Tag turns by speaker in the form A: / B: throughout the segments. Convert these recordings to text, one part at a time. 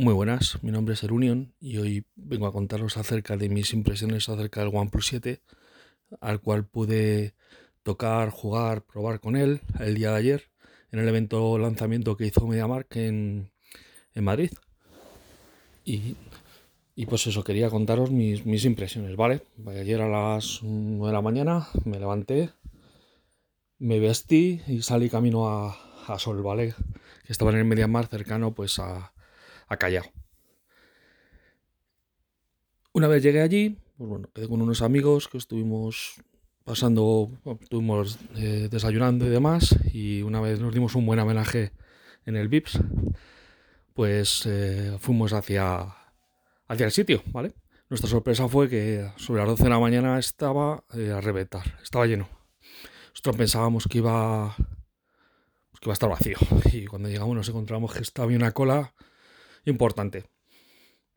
A: Muy buenas, mi nombre es Erunion y hoy vengo a contaros acerca de mis impresiones acerca del OnePlus 7, al cual pude tocar, jugar, probar con él el día de ayer en el evento lanzamiento que hizo MediaMark en, en Madrid. Y, y, pues eso, quería contaros mis, mis impresiones, ¿vale? Ayer a las 9 de la mañana me levanté, me vestí y salí camino a, a Sol, ¿vale? Que estaba en el MediaMark cercano pues a a. Una vez llegué allí, pues bueno, quedé con unos amigos que estuvimos pasando, estuvimos eh, desayunando y demás, y una vez nos dimos un buen homenaje en el VIPS, pues eh, fuimos hacia, hacia el sitio, ¿vale? Nuestra sorpresa fue que sobre las 12 de la mañana estaba eh, a reventar, estaba lleno. Nosotros pensábamos que iba, que iba a estar vacío, y cuando llegamos nos encontramos que estaba una cola importante.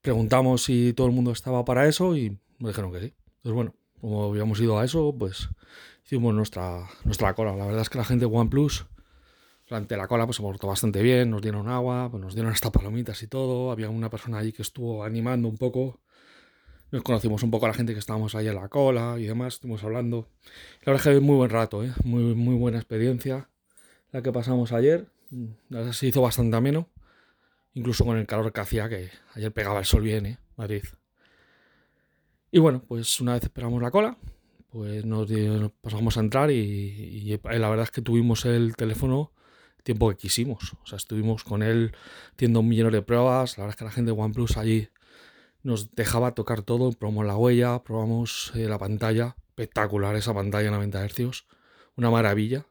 A: Preguntamos si todo el mundo estaba para eso y me dijeron que sí. Entonces, bueno, como habíamos ido a eso, pues hicimos nuestra, nuestra cola. La verdad es que la gente de OnePlus, durante la cola, pues se portó bastante bien, nos dieron agua, pues nos dieron hasta palomitas y todo. Había una persona allí que estuvo animando un poco. Nos conocimos un poco a la gente que estábamos ahí en la cola y demás, estuvimos hablando. La verdad es que muy buen rato, ¿eh? muy, muy buena experiencia la que pasamos ayer. La verdad se hizo bastante ameno incluso con el calor que hacía, que ayer pegaba el sol bien, ¿eh? Madrid. Y bueno, pues una vez esperamos la cola, pues nos, pasamos a entrar y, la verdad es que tuvimos el teléfono el tiempo que quisimos. O sea, estuvimos con él haciendo un millón de pruebas. La verdad es que la gente de OnePlus allí nos dejaba tocar todo. Probamos la huella, probamos eh, la pantalla. Espectacular esa pantalla 90 Hz. Una maravilla.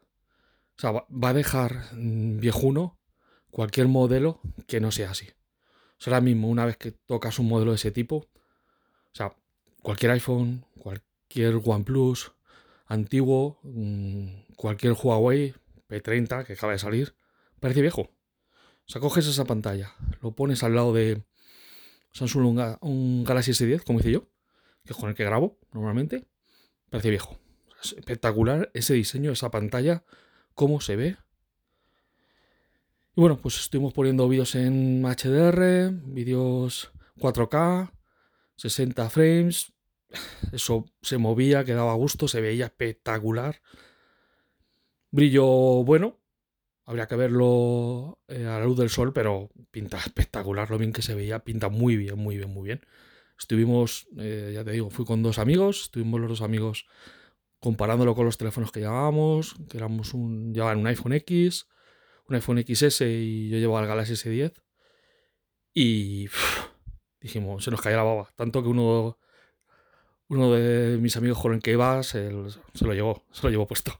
A: O sea, va a dejar mm, viejuno cualquier modelo que no sea así. O sea, ahora mismo, una vez que tocas un modelo de ese tipo, o sea, cualquier iPhone, cualquier OnePlus antiguo, mm, cualquier Huawei P30 que acaba de salir, parece viejo. O sea, coges esa pantalla, lo pones al lado de Samsung un Galaxy S10, como hice yo, que es con el que grabo normalmente, parece viejo. Es espectacular ese diseño, esa pantalla, cómo se ve, bueno, pues estuvimos poniendo vídeos en HDR, vídeos 4K, 60 frames. Eso se movía, quedaba a gusto, se veía espectacular. Brillo bueno, habría que verlo eh, a la luz del sol, pero pinta espectacular lo bien que se veía, pinta muy bien, muy bien, muy bien. Estuvimos, eh, ya te digo, fui con dos amigos, estuvimos los dos amigos comparándolo con los teléfonos que llevábamos, que éramos un, llevaban un iPhone X, un iPhone XS y yo llevo al Galaxy S10. Y dijimos, se nos caía la baba. Tanto que uno, uno de mis amigos con el que iba se, lo llevó, se lo llevó puesto.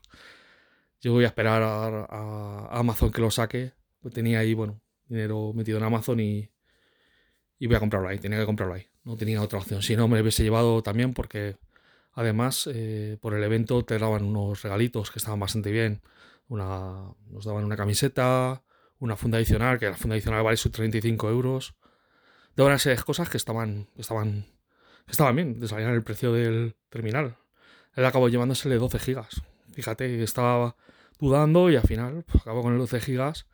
A: Yo voy a esperar a, Amazon que lo saque. Pues tenía ahí, bueno, dinero metido en Amazon y, y voy a comprarlo ahí. Tenía que comprarlo ahí. No tenía otra opción. Si no, me lo hubiese llevado también porque además eh, por el evento te daban unos regalitos que estaban bastante bien una, nos daban una camiseta, una funda adicional, que la funda adicional vale sus 35 euros. De una serie de cosas que estaban, estaban, estaban bien, salían el precio del terminal. Él acabó llevándosele 12 gigas. Fíjate, estaba dudando y al final pues, acabó con el 12 gigas.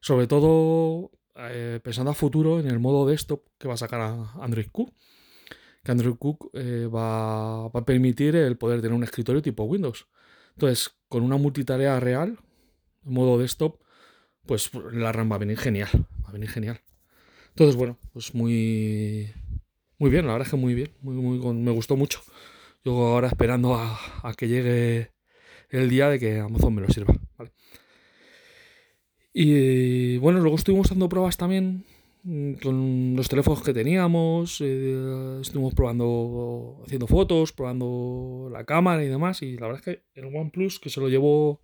A: Sobre todo eh, pensando a futuro en el modo desktop que va a sacar a Android Q. Que Android Q eh, va, va, a permitir el poder tener un escritorio tipo Windows. Entonces, con una multitarea real, modo desktop, pues la RAM va a venir genial. Va a venir genial. Entonces, bueno, pues muy, muy bien, la verdad es que muy bien. Muy, muy, me gustó mucho. Yo ahora esperando a, que llegue el día de que Amazon me lo sirva. Y bueno, luego estuvimos dando pruebas también con los teléfonos que teníamos, eh, estuvimos probando, haciendo fotos, probando la cámara y demás, y la verdad es que el OnePlus, que se lo llevó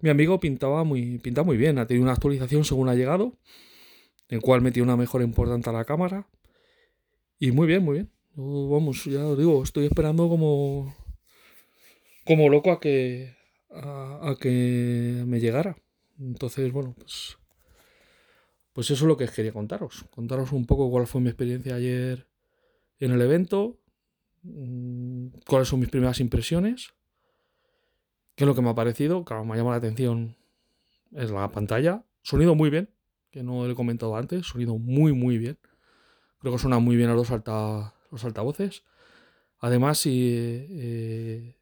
A: mi amigo, pintaba muy, pinta muy bien, ha tenido una actualización según ha llegado, en el cual metí una mejora importante a la cámara. Y muy bien, muy bien. vamos, ya os digo, estoy esperando como, como loco a que, a, que me llegara. Entonces, bueno, pues, pues eso es lo que quería contaros. Contaros un poco cuál fue mi experiencia ayer en el evento, mm, cuáles son mis primeras impresiones, qué es lo que me ha parecido. Claro, me ha llamado la atención es la pantalla. Sonido muy bien, que no lo he comentado antes. Sonido muy, muy bien. Creo que suena muy bien a los, alta, los altavoces. Además, eh,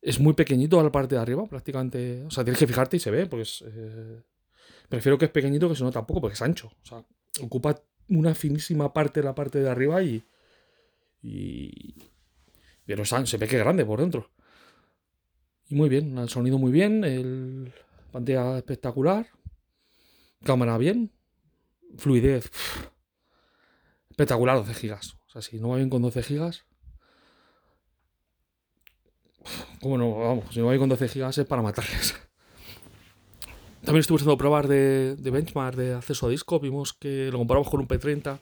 A: es muy pequeñito a la parte de arriba, prácticamente. O sea, tienes que fijarte y se ve, pues. Prefiero que es pequeño que se nota poco, porque es ancho. O sea, ocupa una finísima parte de la parte de arriba y. y pero se ve que es grande por dentro. Y muy bien, el sonido muy bien, el, pantalla espectacular, cámara bien, fluidez espectacular 12 gigas. O sea, si no va bien con 12 gigas, ¿cómo no? Vamos, si no va bien con 12 gigas es para matarles. También estuve haciendo pruebas de, benchmark de acceso a disco. Vimos que lo comparamos con un P30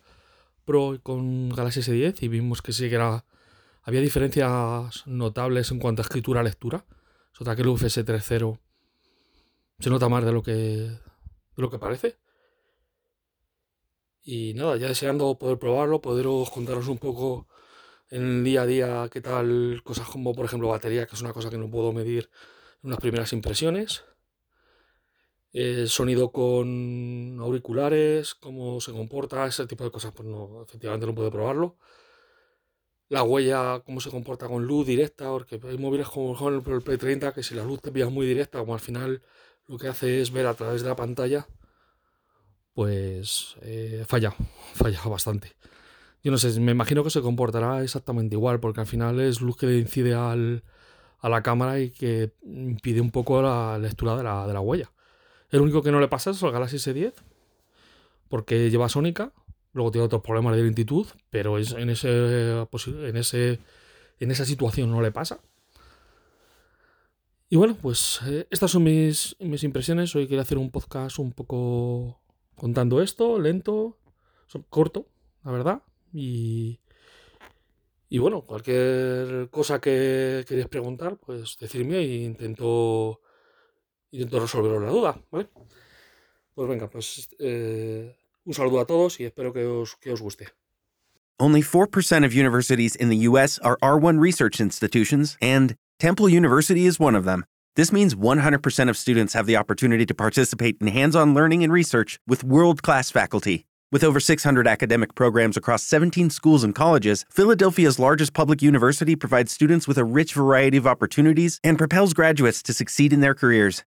A: Pro y con Galaxy S10 y vimos que sí que había diferencias notables en cuanto a escritura-lectura. Sobre que el UFS 3.0 se nota más de lo que, de lo que parece. Y nada, ya deseando poder probarlo, poderos contaros un poco en el día a día qué tal cosas como por ejemplo batería, que es una cosa que no puedo medir en unas primeras impresiones. El sonido con auriculares, cómo se comporta, ese tipo de cosas, pues no, efectivamente no puedo probarlo. La huella, cómo se comporta con luz directa, porque hay móviles como el P30 que si la luz te pillas muy directa, como al final lo que hace es ver a través de la pantalla, pues eh, falla, falla bastante. Yo no sé, me imagino que se comportará exactamente igual, porque al final es luz que incide al, a la cámara y que impide un poco la lectura de la, de la huella. El único que no le pasa es el Galaxy S10, porque lleva sónica, luego tiene otros problemas de lentitud, pero en, ese, en, ese, en esa situación no le pasa. Y bueno, pues eh, estas son mis, mis, impresiones. Hoy quería hacer un podcast un poco contando esto, lento, corto, la verdad. Y, y bueno, cualquier cosa que queréis preguntar, pues decirme e intento, intento resolver la duda, ¿vale? Pues venga, pues eh, un saludo a todos y espero que os, que os guste.
B: Only 4% of universities in the US are R1 research institutions and Temple University is one of them. This means 100% of students have the opportunity to participate in hands on learning and research with world class faculty. With over 600 academic programs across 17 schools and colleges, Philadelphia's largest public university provides students with a rich variety of opportunities and propels graduates to succeed in their careers.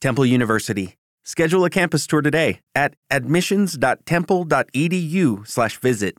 B: Temple University. Schedule a campus tour today at admissions.temple.edu/visit.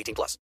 C: 18 plus.